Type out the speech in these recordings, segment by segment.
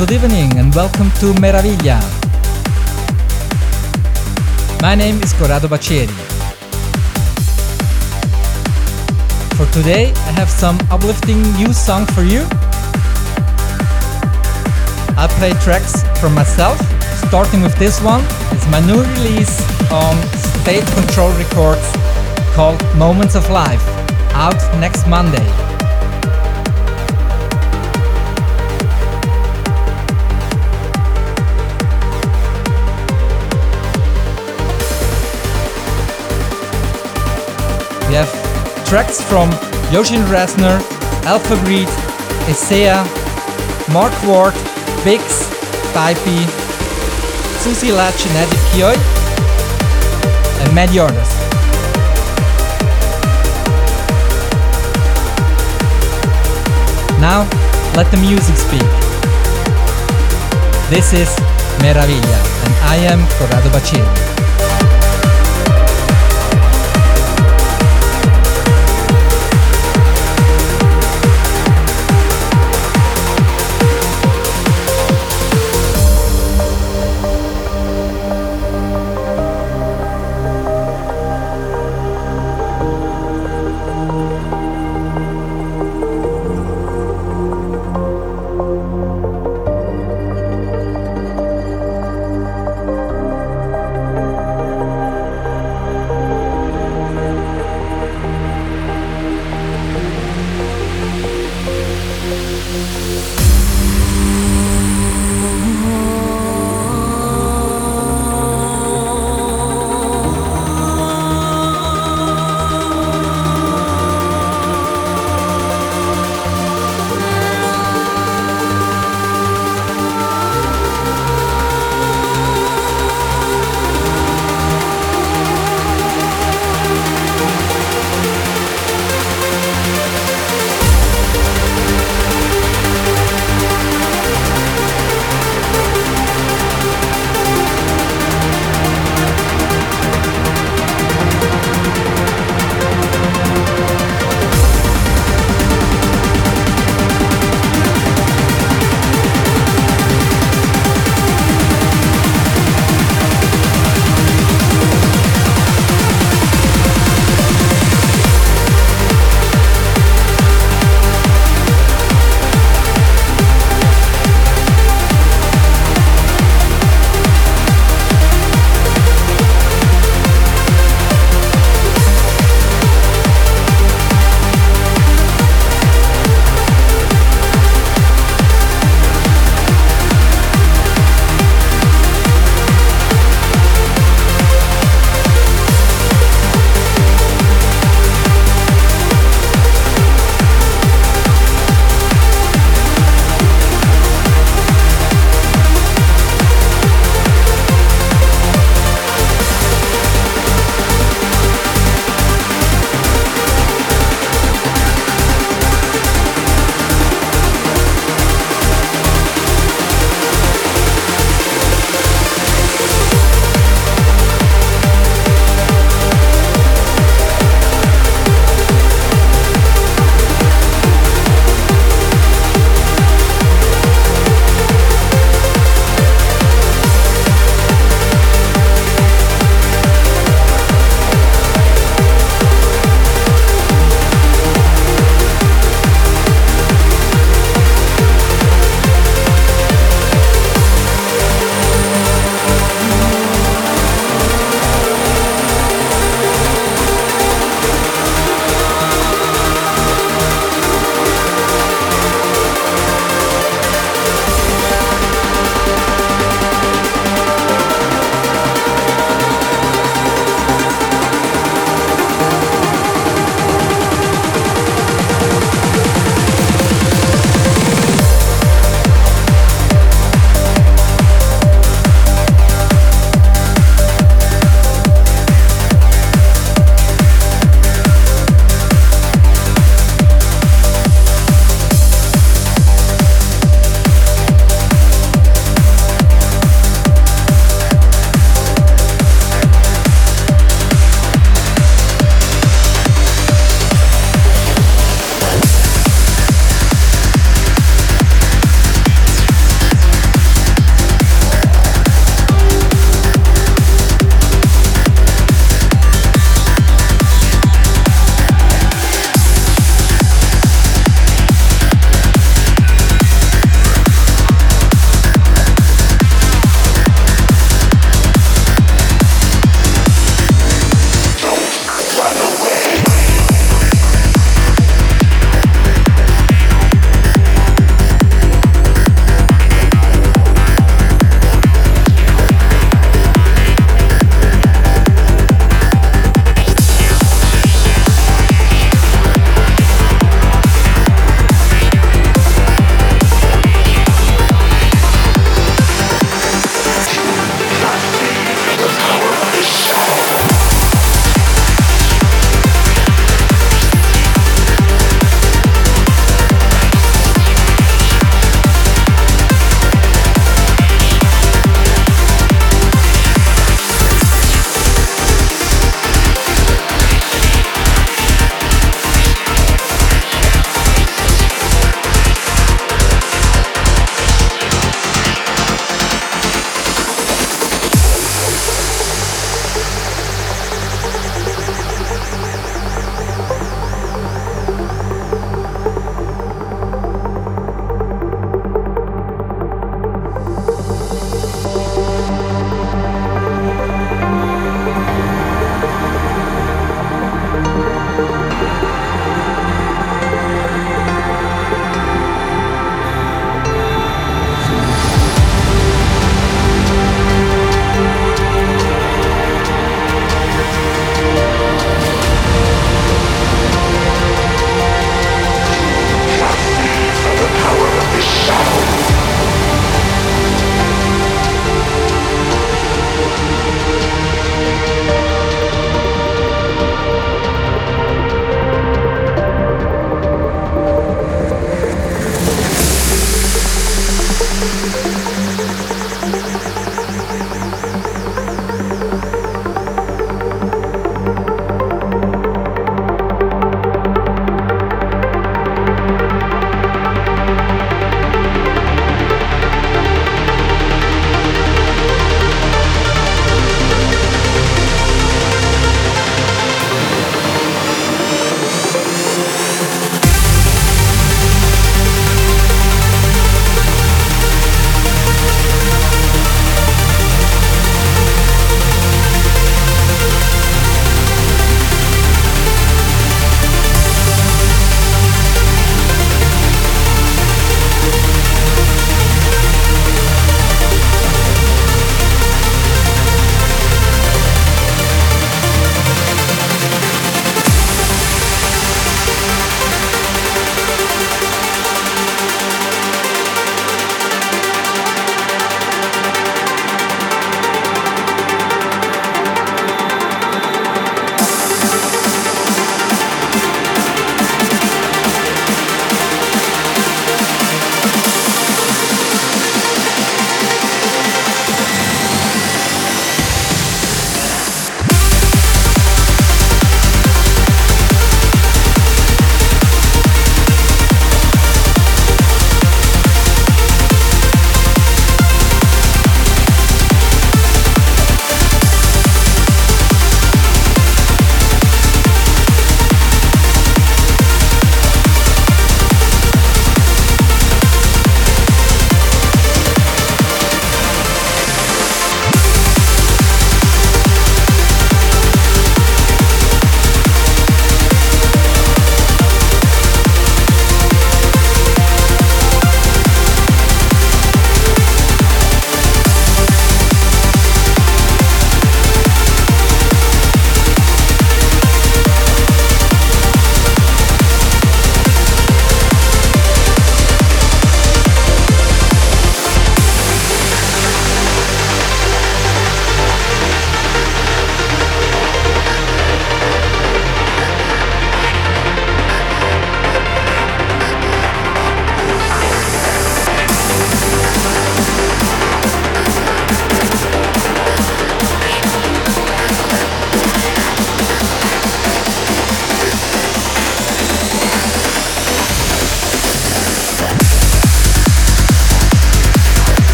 good evening and welcome to Meraviglia. My name is Corrado Baccheri. For today, I have some uplifting new song for you. I'll play tracks from myself, starting with this one. It's my new release on State Control Records called Moments of Life, out next Monday. Tracks from Yoshin Resner, Alpha Breed, Isaiah, Mark Ward, Bix, Pipey, Susie Eddie Kioi, and many others. Now, let the music speak. This is Meraviglia, and I am Corrado Baccheri.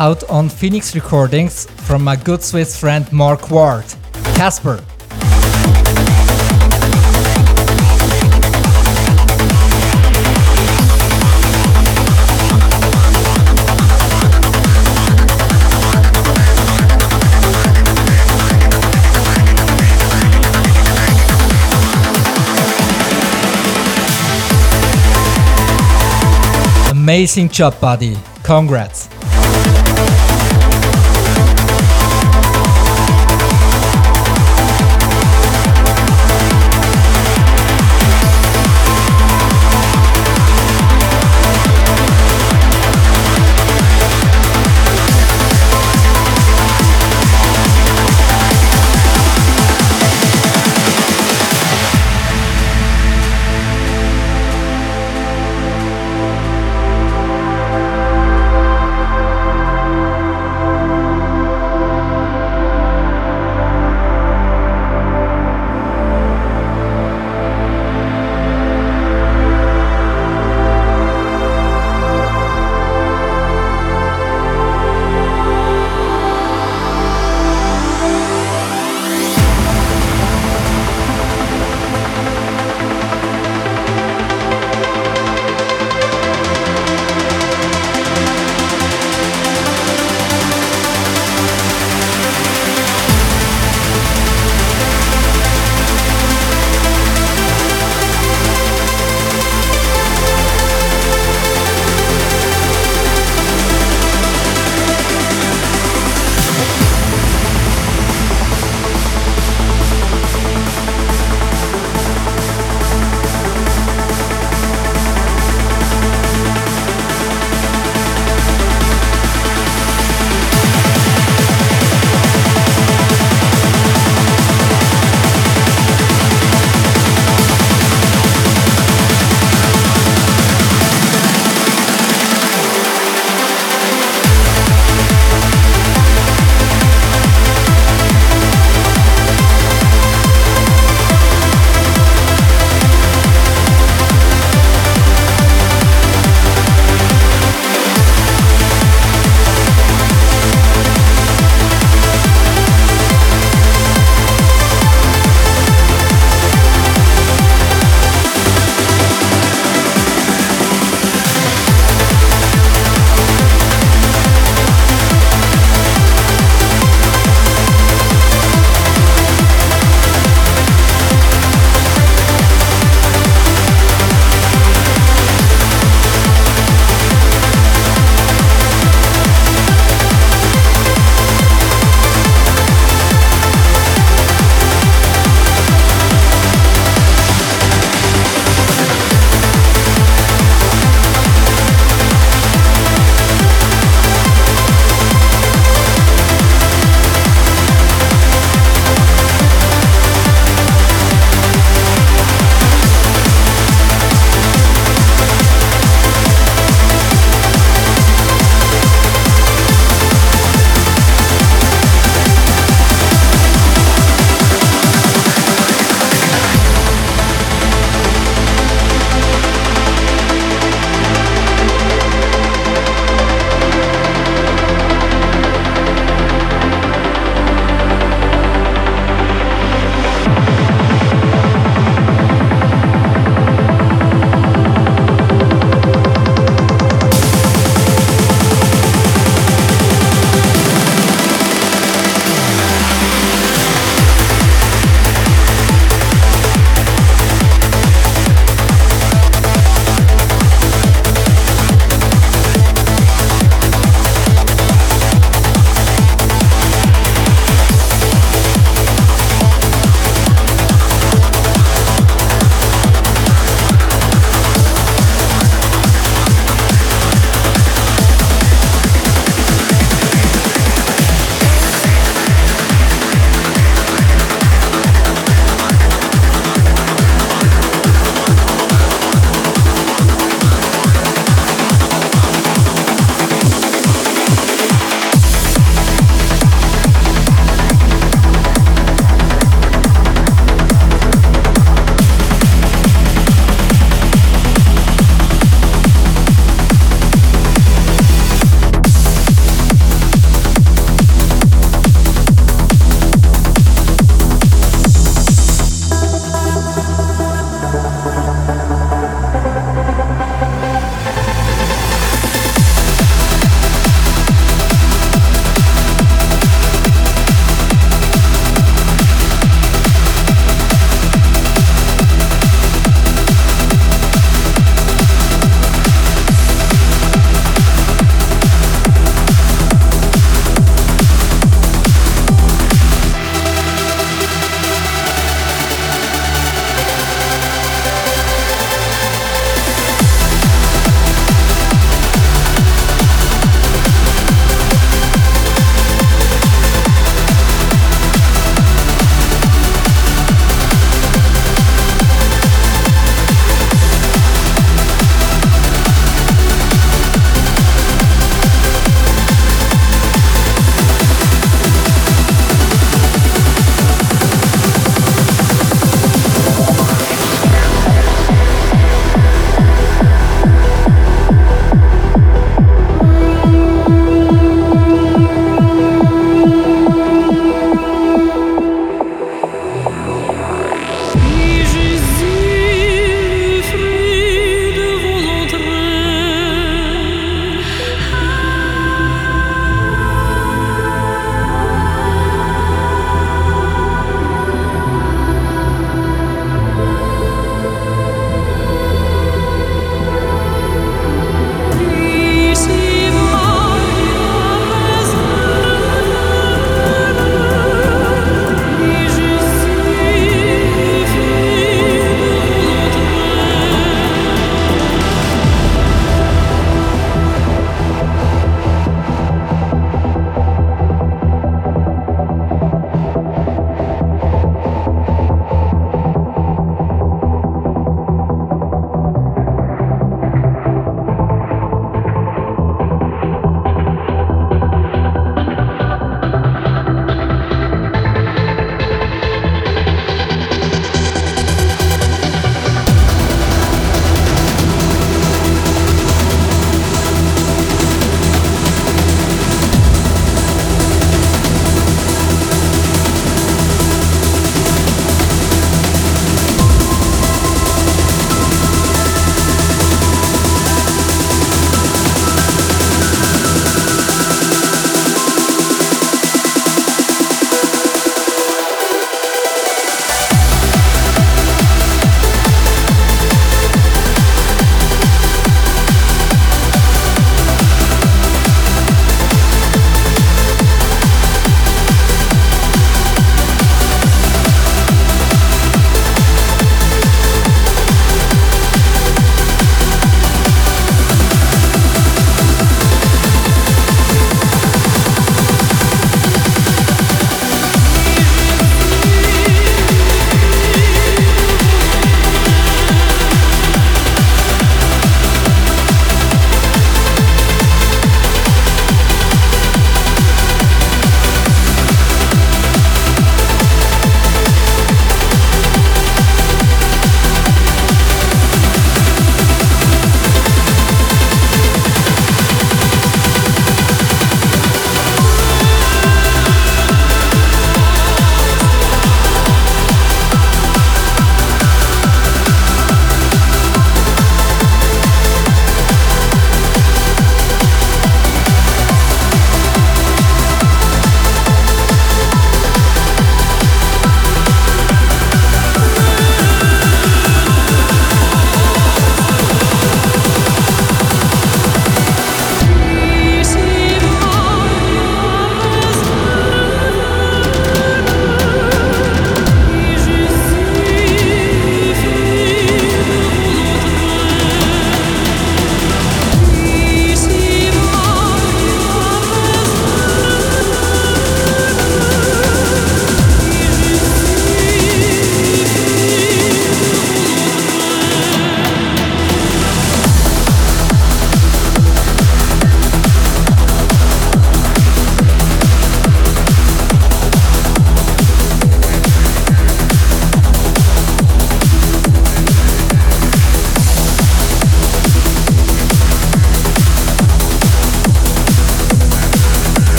Out on Phoenix Recordings from my good Swiss friend Mark Ward. Casper. Amazing job, buddy. Congrats.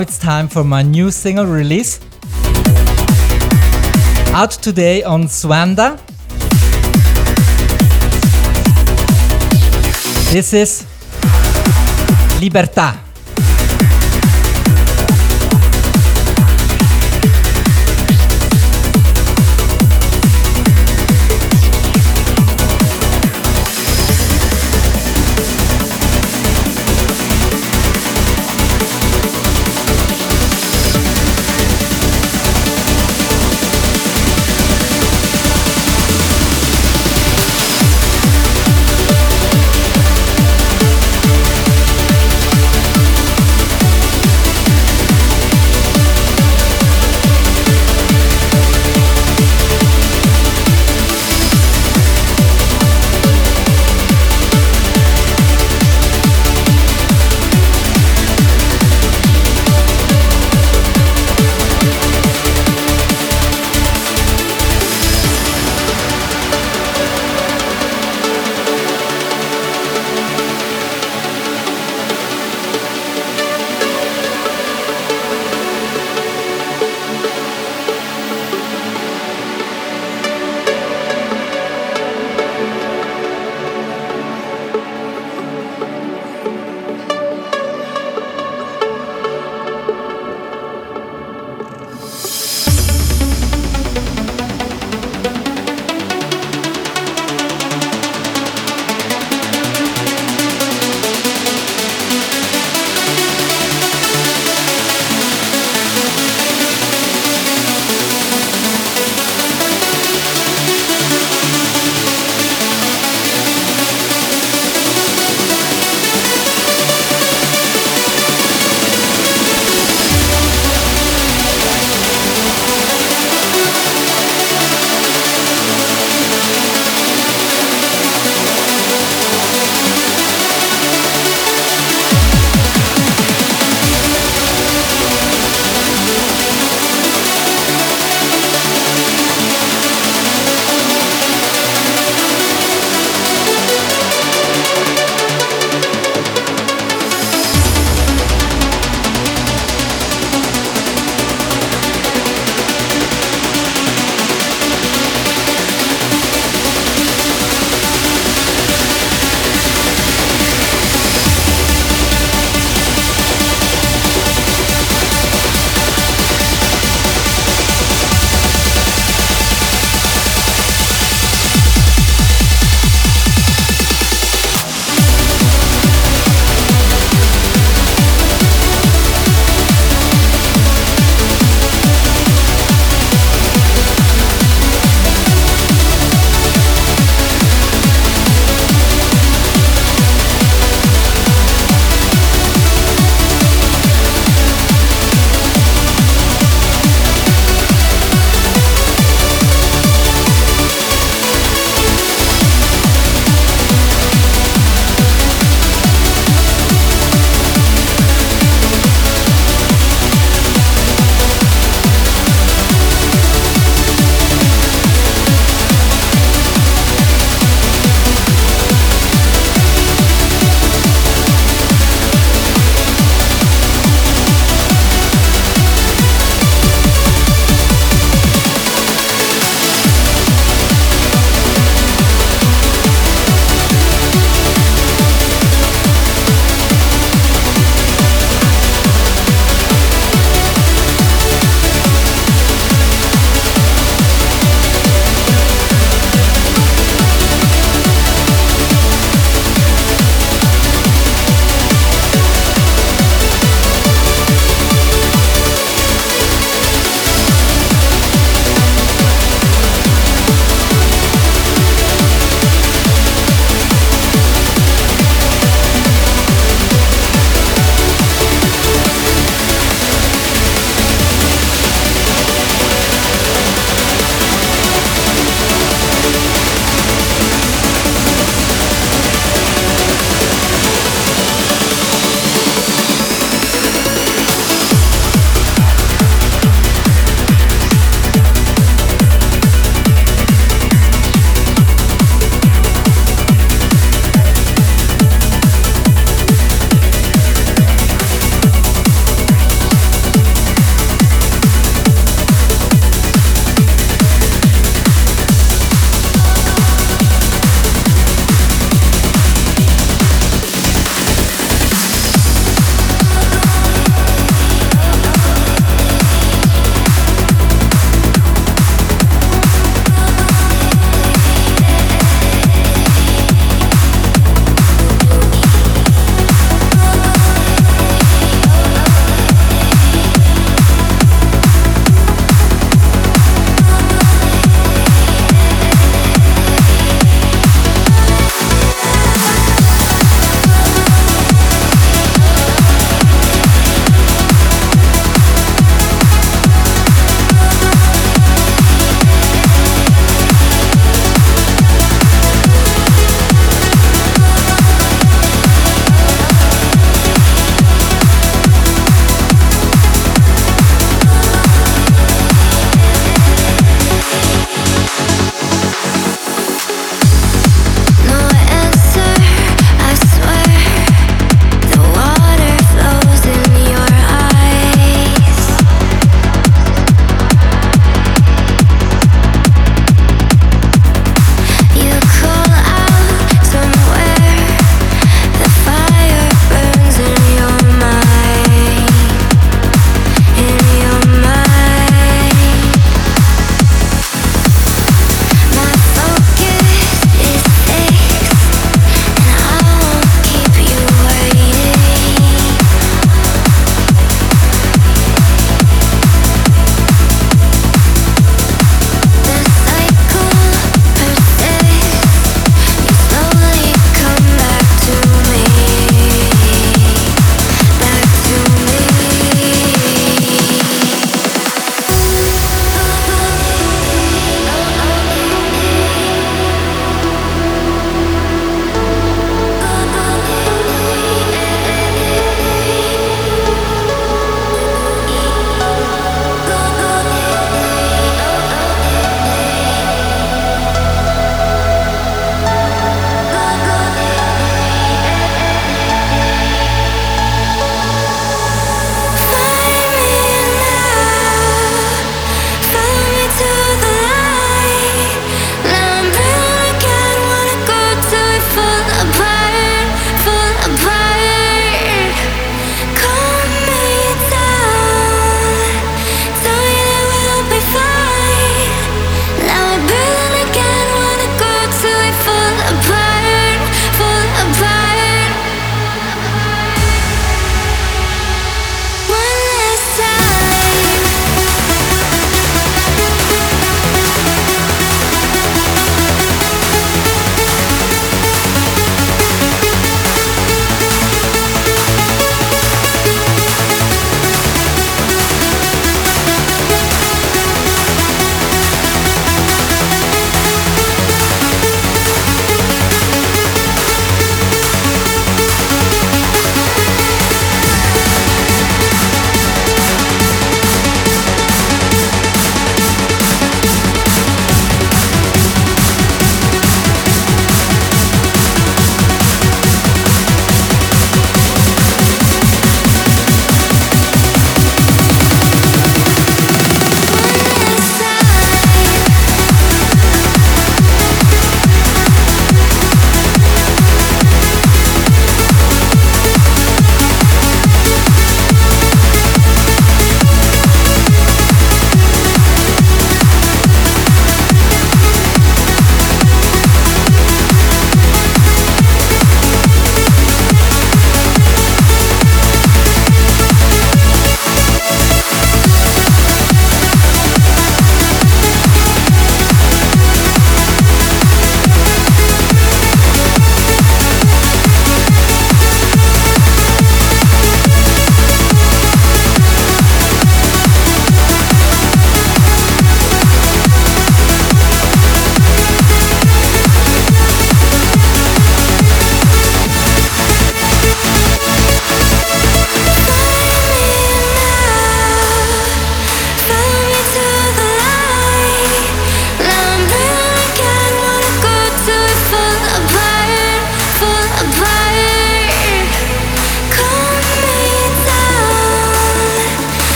It's time for my new single release. Out today on Suanda. This is Libertà.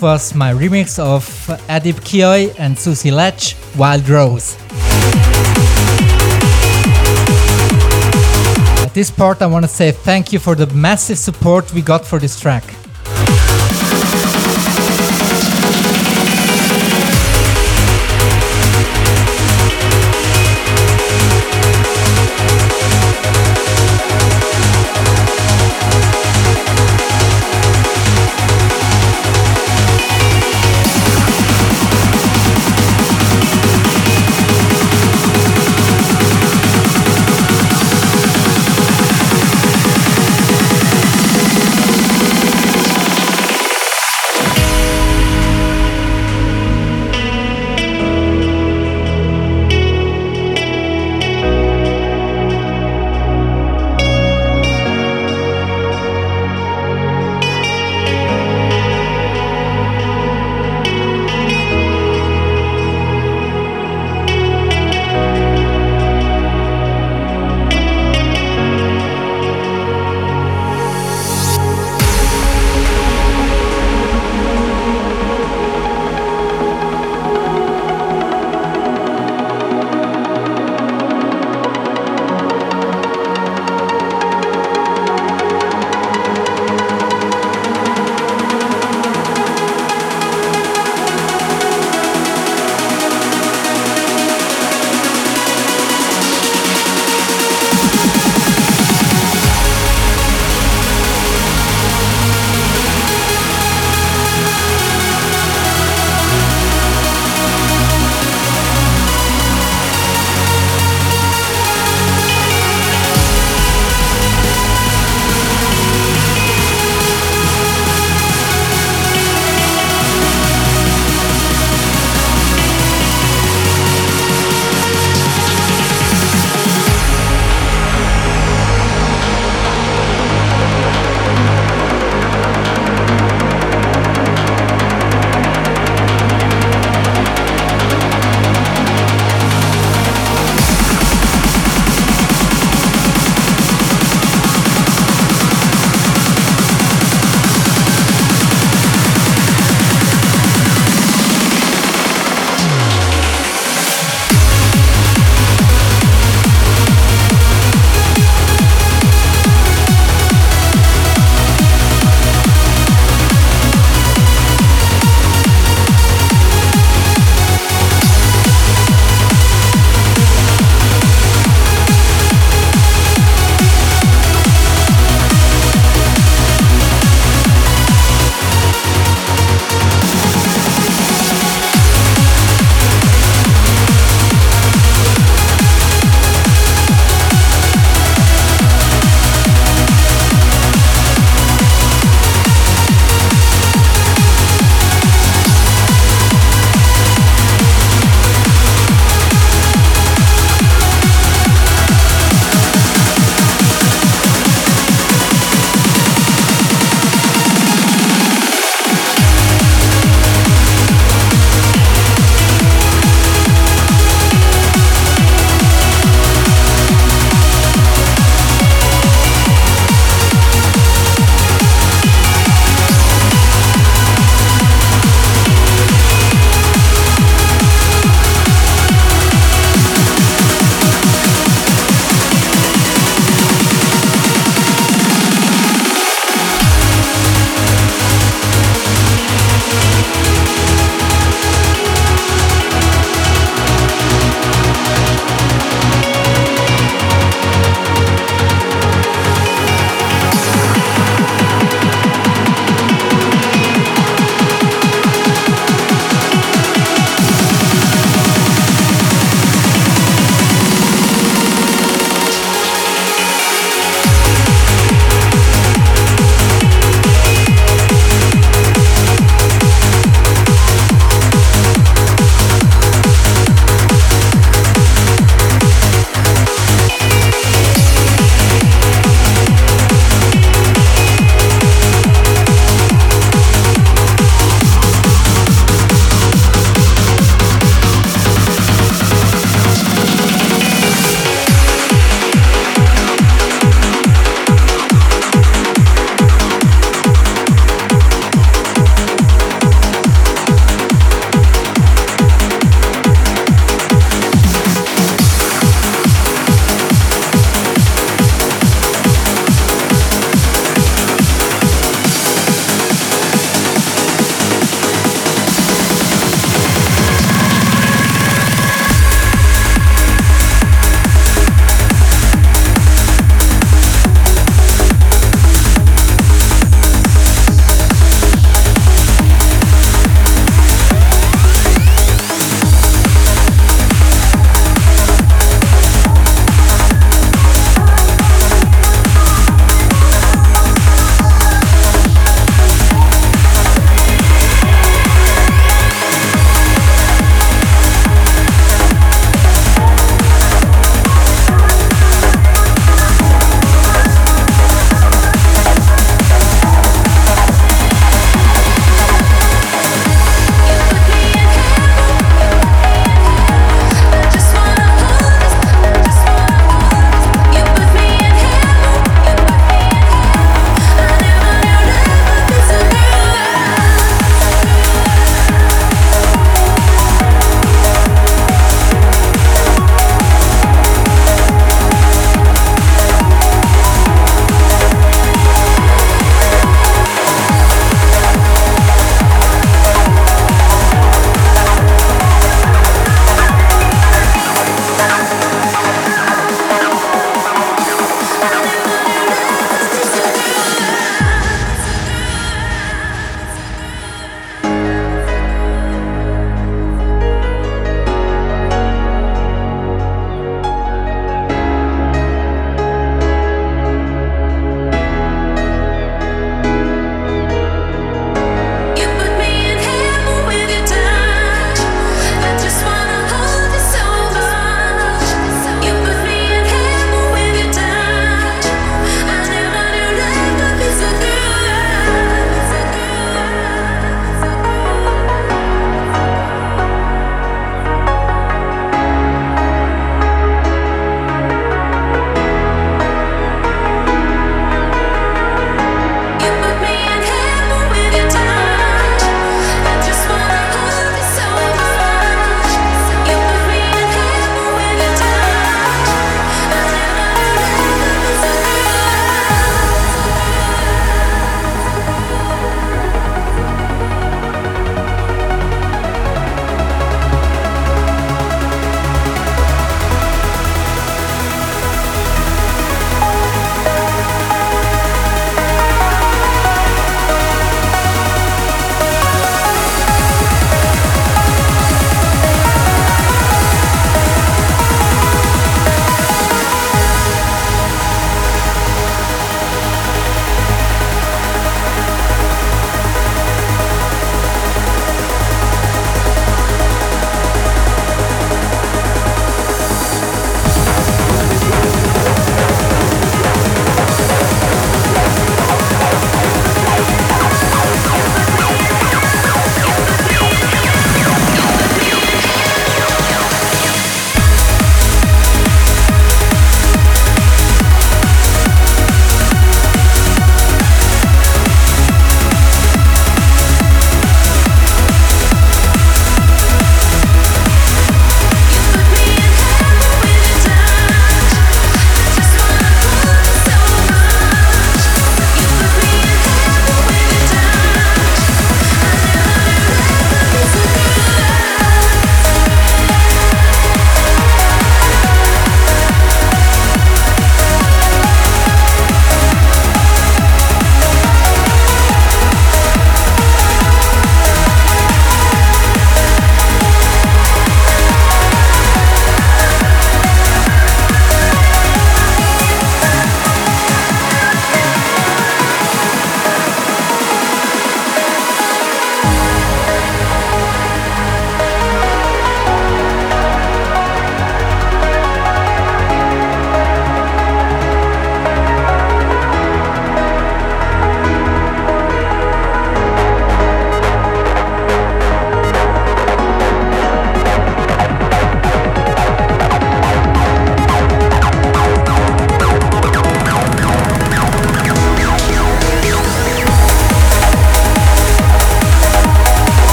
Was my remix of Adip Kiyoi and Susie Latch, Wild Rose. At this part, I want to say thank you for the massive support we got for this track.